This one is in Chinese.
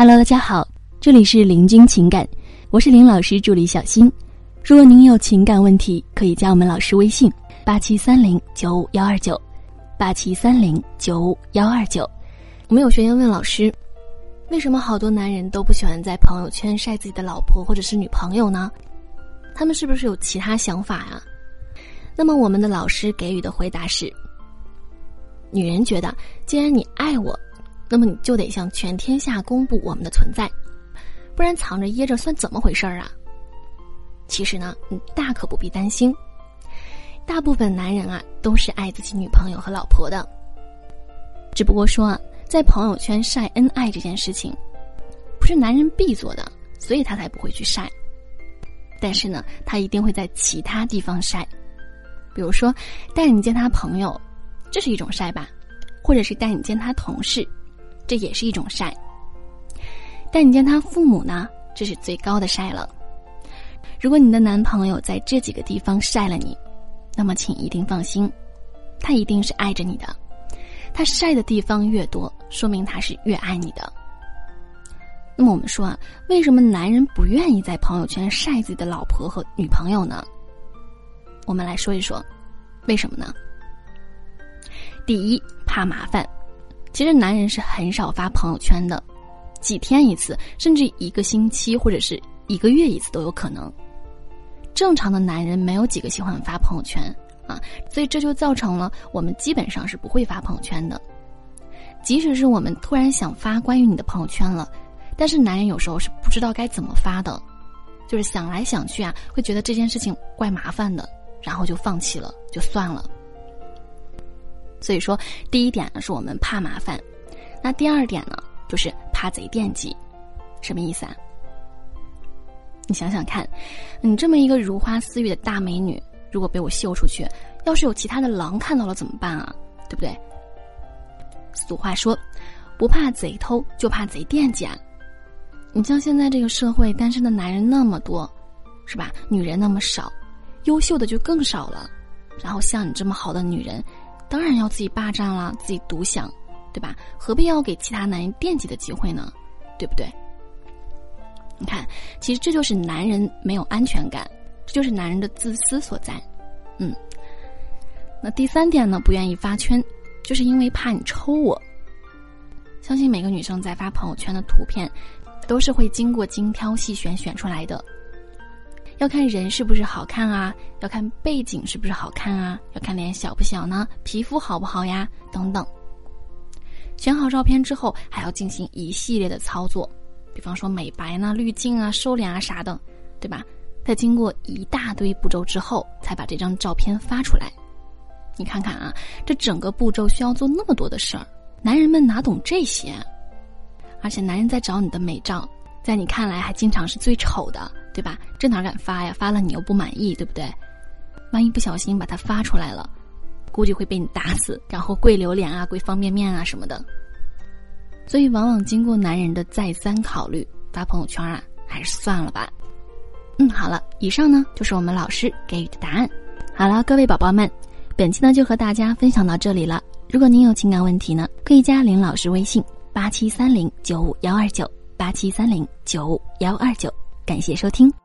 Hello，大家好，这里是林君情感，我是林老师助理小新。如果您有情感问题，可以加我们老师微信：八七三零九五幺二九，八七三零九五幺二九。我们有学员问老师，为什么好多男人都不喜欢在朋友圈晒自己的老婆或者是女朋友呢？他们是不是有其他想法呀？那么我们的老师给予的回答是：女人觉得，既然你爱我。那么你就得向全天下公布我们的存在，不然藏着掖着算怎么回事儿啊？其实呢，你大可不必担心。大部分男人啊都是爱自己女朋友和老婆的，只不过说啊，在朋友圈晒恩爱这件事情，不是男人必做的，所以他才不会去晒。但是呢，他一定会在其他地方晒，比如说带你见他朋友，这是一种晒吧，或者是带你见他同事。这也是一种晒。但你见他父母呢，这是最高的晒了。如果你的男朋友在这几个地方晒了你，那么请一定放心，他一定是爱着你的。他晒的地方越多，说明他是越爱你的。那么我们说啊，为什么男人不愿意在朋友圈晒自己的老婆和女朋友呢？我们来说一说，为什么呢？第一，怕麻烦。其实男人是很少发朋友圈的，几天一次，甚至一个星期或者是一个月一次都有可能。正常的男人没有几个喜欢发朋友圈啊，所以这就造成了我们基本上是不会发朋友圈的。即使是我们突然想发关于你的朋友圈了，但是男人有时候是不知道该怎么发的，就是想来想去啊，会觉得这件事情怪麻烦的，然后就放弃了，就算了。所以说，第一点呢是我们怕麻烦，那第二点呢就是怕贼惦记，什么意思啊？你想想看，你这么一个如花似玉的大美女，如果被我秀出去，要是有其他的狼看到了怎么办啊？对不对？俗话说，不怕贼偷，就怕贼惦记啊！你像现在这个社会，单身的男人那么多，是吧？女人那么少，优秀的就更少了。然后像你这么好的女人。当然要自己霸占了，自己独享，对吧？何必要给其他男人惦记的机会呢？对不对？你看，其实这就是男人没有安全感，这就是男人的自私所在。嗯，那第三点呢，不愿意发圈，就是因为怕你抽我。相信每个女生在发朋友圈的图片，都是会经过精挑细选选出来的。要看人是不是好看啊，要看背景是不是好看啊，要看脸小不小呢，皮肤好不好呀，等等。选好照片之后，还要进行一系列的操作，比方说美白呢、滤镜啊、收敛啊啥的，对吧？在经过一大堆步骤之后，才把这张照片发出来。你看看啊，这整个步骤需要做那么多的事儿，男人们哪懂这些？而且男人在找你的美照，在你看来还经常是最丑的。对吧？这哪敢发呀？发了你又不满意，对不对？万一不小心把它发出来了，估计会被你打死，然后跪榴莲啊、跪方便面啊什么的。所以，往往经过男人的再三考虑，发朋友圈啊，还是算了吧。嗯，好了，以上呢就是我们老师给予的答案。好了，各位宝宝们，本期呢就和大家分享到这里了。如果您有情感问题呢，可以加林老师微信：八七三零九五幺二九八七三零九五幺二九。感谢收听。